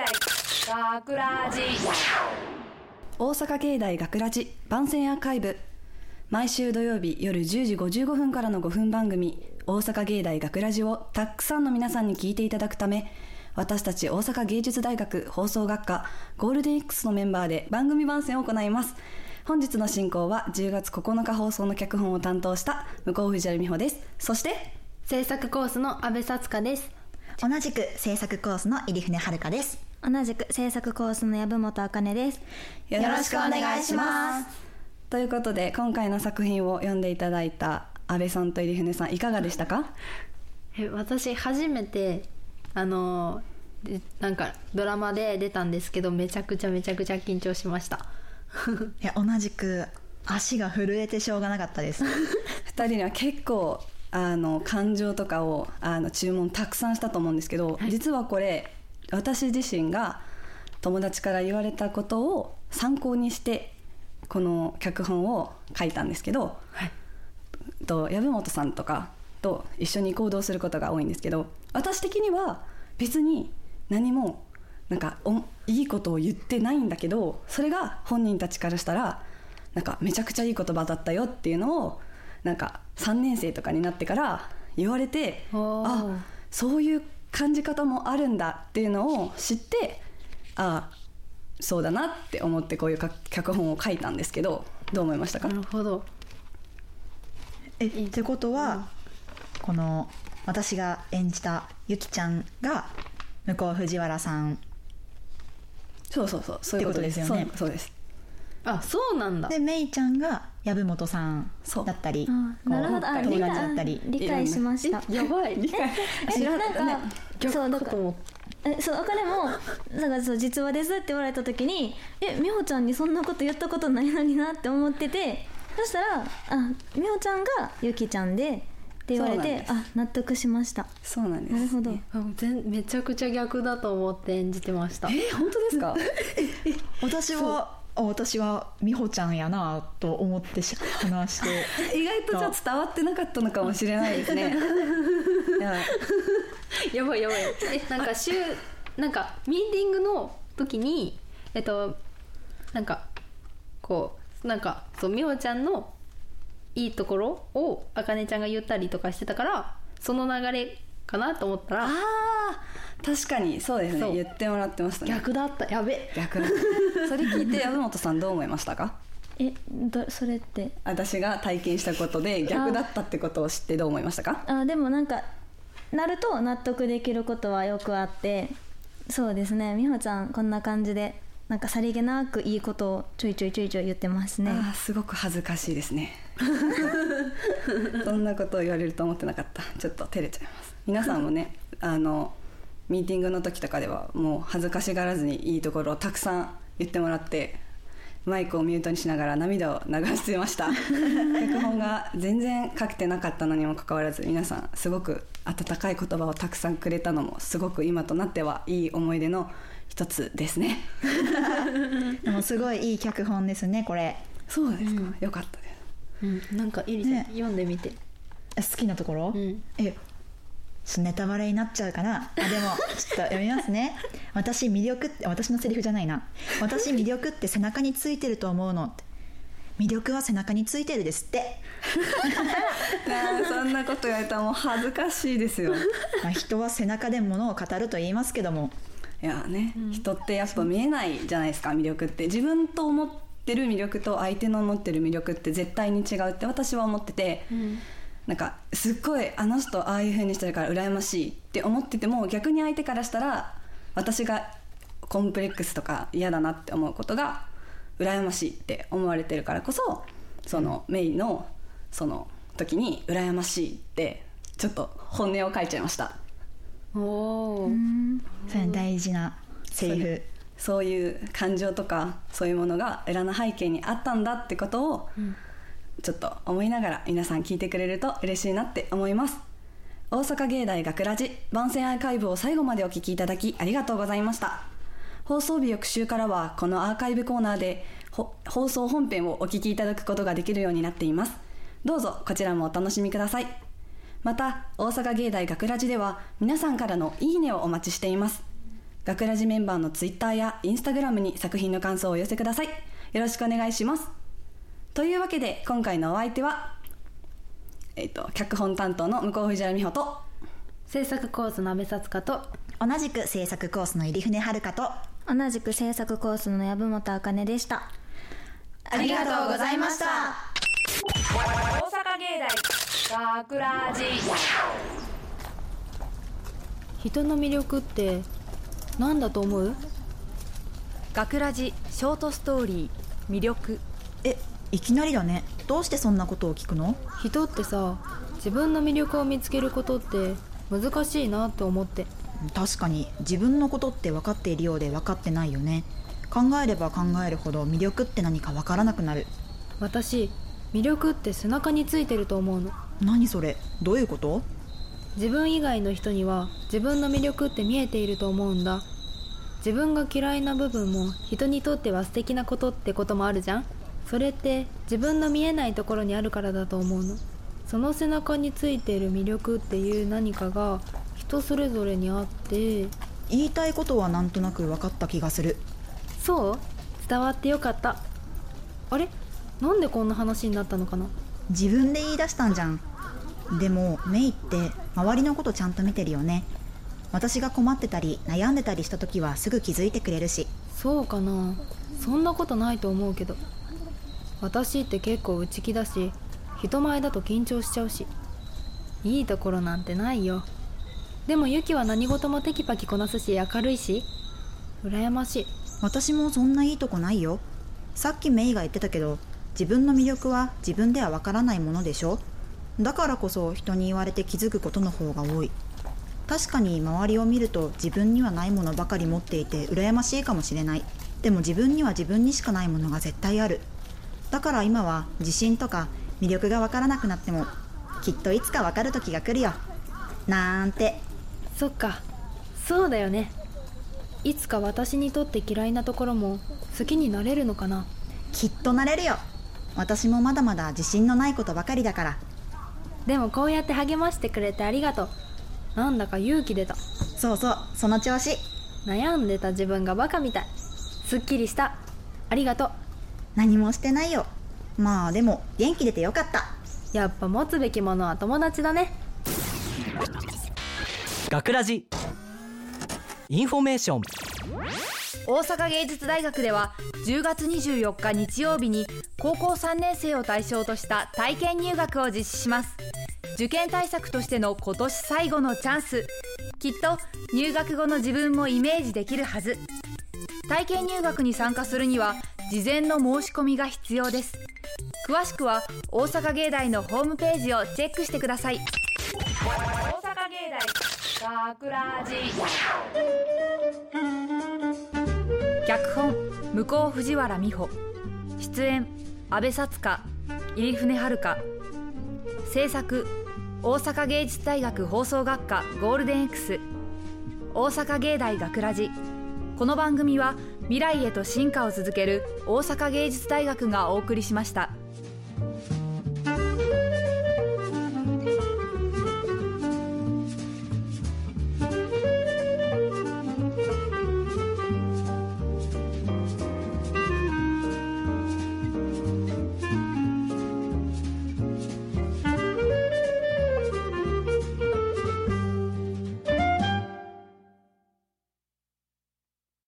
大学ラジ。大阪芸大学ラジ番宣アーカイブ。毎週土曜日夜10時55分からの5分番組「大阪芸大学ラジをたくさんの皆さんに聞いていただくため私たち大阪芸術大学放送学科ゴールデン X のメンバーで番組番宣を行います。本日の進行は10月9日放送の脚本を担当した向こう藤原美穂です。そして制作コースの阿部さつかです。同じく制作コースの入船遥です同じく制作コースの籔本茜です。よろしくお願いします。ということで今回の作品を読んでいただいた安倍さんと入船さんいかがでしたか？え私初めてあのでなんかドラマで出たんですけどめちゃくちゃめちゃくちゃ緊張しました。いや同じく足が震えてしょうがなかったです。2人には結構あの感情とかをあの注文たくさんしたと思うんですけど、実はこれ私自身が友達から言われたことを参考にしてこの脚本を書いたんですけど、はい。と籔本さんとかと一緒に行動することが多いんですけど私的には別に何もなんかおいいことを言ってないんだけどそれが本人たちからしたらなんかめちゃくちゃいい言葉だったよっていうのをなんか3年生とかになってから言われてあそういう感じ方もあるんだっていうのを知ってあそうだなって思ってこういうか脚本を書いたんですけどどう思いましたか？なるほど。えってことは、この私が演じたゆきちゃんが向こう藤原さん。そうそうそうそういうことです。ってことですよね。そうそうですあそうなんだ。でめいちゃんが籔本さんそう。だったりあなるほど。あ達だ解ったり。理解しました。やばい。知らなんか、そうだから逆かと思っえそうあかねもだからそう実話ですって言われた時にえ美穂ちゃんにそんなこと言ったことないのになって思っててそしたらあ美穂ちゃんがゆきちゃんでって言われてあ納得しました。そうなんです。なるほど。めちゃくちゃ逆だと思って演じてました。えー本当ですか？私はあ私は美穂ちゃんやなと思ってし話して。意外とじゃあ伝わってなかったのかもしれないですね。や。ばいやばい。えなんか週なんかミーティングの時にえっとなんかこうなんかそう美穂ちゃんのいいところをあかねちゃんが言ったりとかしてたからその流れかなと思ったらあー確かにそうですそう。ね言ってもらってましたね。逆だった。やべ。逆だ それ聞いて籔本さんどう思いましたか？えどそれって？私が体験したことで逆だったってことを知ってどう思いましたか？あでもなんかなると納得できることはよくあってそうですね。美穂ちゃんこんな感じでなんかさりげなくいいことをちょいちょいちょいちょい言ってますね。あーすごく恥ずかしいですね そんなことを言われると思ってなかった？ちょっと照れちゃいます。皆さんもね あのミーティングの時とかではもう恥ずかしがらずにいいところをたくさん言ってもらってマイクをミュートにしながら涙を流してました。脚本が全然書けてなかったのにもかかわらず皆さんすごく温かい言葉をたくさんくれたのもすごく今となってはいい思い出の一つですね。でもすごいいい脚本ですねこれ。そうですか、よかったうん。なんかイリちゃん、ね。読んでみて。好きなところ、うん。えネタバレになっちゃうかな？あでもちょっと読みますね。私魅力って私のセリフじゃないな。私魅力って背中についてると思うの。魅力は背中についてるですって、そんなこと言われたらもう恥ずかしいですよ。まあ、人は背中で物を語ると言いますけども。いやね、人ってやっぱ見えないじゃないですか魅力って。自分と思ってる魅力と相手の思ってる魅力って絶対に違うって私は思ってて、なんかすっごいあの人ああいう風にしてるから羨ましいって思ってても逆に相手からしたら私がコンプレックスとか嫌だなって思うことが羨ましいって思われてるからこそその、メイのその時に羨ましいってちょっと本音を書いちゃいました。おおそれ大事なセリフそういう感情とかそういうものが裏の背景にあったんだってことをちょっと思いながら皆さん聞いてくれると嬉しいなって思います。大阪芸大学ラジ番宣アーカイブを最後までお聞きいただきありがとうございました。放送日翌週からはこのアーカイブコーナーでほ放送本編をお聞きいただくことができるようになっています。どうぞこちらもお楽しみください。また大阪芸大学ラジでは皆さんからのいいねをお待ちしています学ラジメンバーのツイッターやインスタグラムに作品の感想をお寄せください。よろしくお願いします。というわけで今回のお相手はえっ、と脚本担当の向こう藤原美穂と制作コースの阿部さつかと同じく制作コースの入船遥と同じく制作コースの籔本茜でした。ありがとうございました。大阪芸大学ラジ人の魅力って何だと思う？学ラジショートストーリー魅力。えいきなりだね。どうしてそんなことを聞くの？人ってさ自分の魅力を見つけることって難しいなって思って。確かに自分のことって分かっているようで分かってないよね。考えれば考えるほど魅力って何か分からなくなる。私魅力って背中についてると思うの。何それ？どういうこと？自分以外の人には自分の魅力って見えていると思うんだ。自分が嫌いな部分も人にとっては素敵なことってこともあるじゃん。それって自分の見えないところにあるからだと思うの。その背中についている魅力っていう何かが人それぞれにあって言いたいことはなんとなく分かった気がする。そう？伝わってよかった。あれ？なんでこんな話になったのかな？自分で言い出したんじゃんでもメイって周りのことちゃんと見てるよね。私が困ってたり悩んでたりした時はすぐ気づいてくれるし。そうかな。そんなことないと思うけど。私って結構内気だし人前だと緊張しちゃうし。いいところなんてないよ。でもユキは何事もテキパキこなすし明るいし。羨ましい。私もそんないいとこないよ。さっきメイが言ってたけど自分の魅力は自分ではわからないものでしょだからこそ人に言われて気づくことの方が多い。確かに周りを見ると自分にはないものばかり持っていて羨ましいかもしれない。でも自分には自分にしかないものが絶対ある。だから今は自信とか魅力がわからなくなってもきっといつかわかる時が来るよ。なんて。そっか。そうだよね。いつか私にとって嫌いなところも好きになれるのかな。きっとなれるよ。私もまだまだ自信のないことばかりだからでもこうやって励ましてくれてありがとう。なんだか勇気出た。そうそうその調子。悩んでた自分がバカみたい。すっきりした。ありがとう。何もしてないよ。まあでも元気出てよかった。やっぱ持つべきものは友達だね。学ラジ。インフォメーション。大阪芸術大学では10月24日日曜日に高校3年生を対象とした体験入学を実施します受験対策としての今年最後のチャンス。きっと入学後の自分もイメージできるはず。体験入学に参加するには事前の申し込みが必要です。詳しくは大阪芸大のホームページをチェックしてください。大阪芸大学ラジ脚本向こう藤原美穂。出演阿部さつか入船遥。制作大阪芸術大学放送学科ゴールデン X 大阪芸大学ラジこの番組は未来へと進化を続ける大阪芸術大学がお送りしました。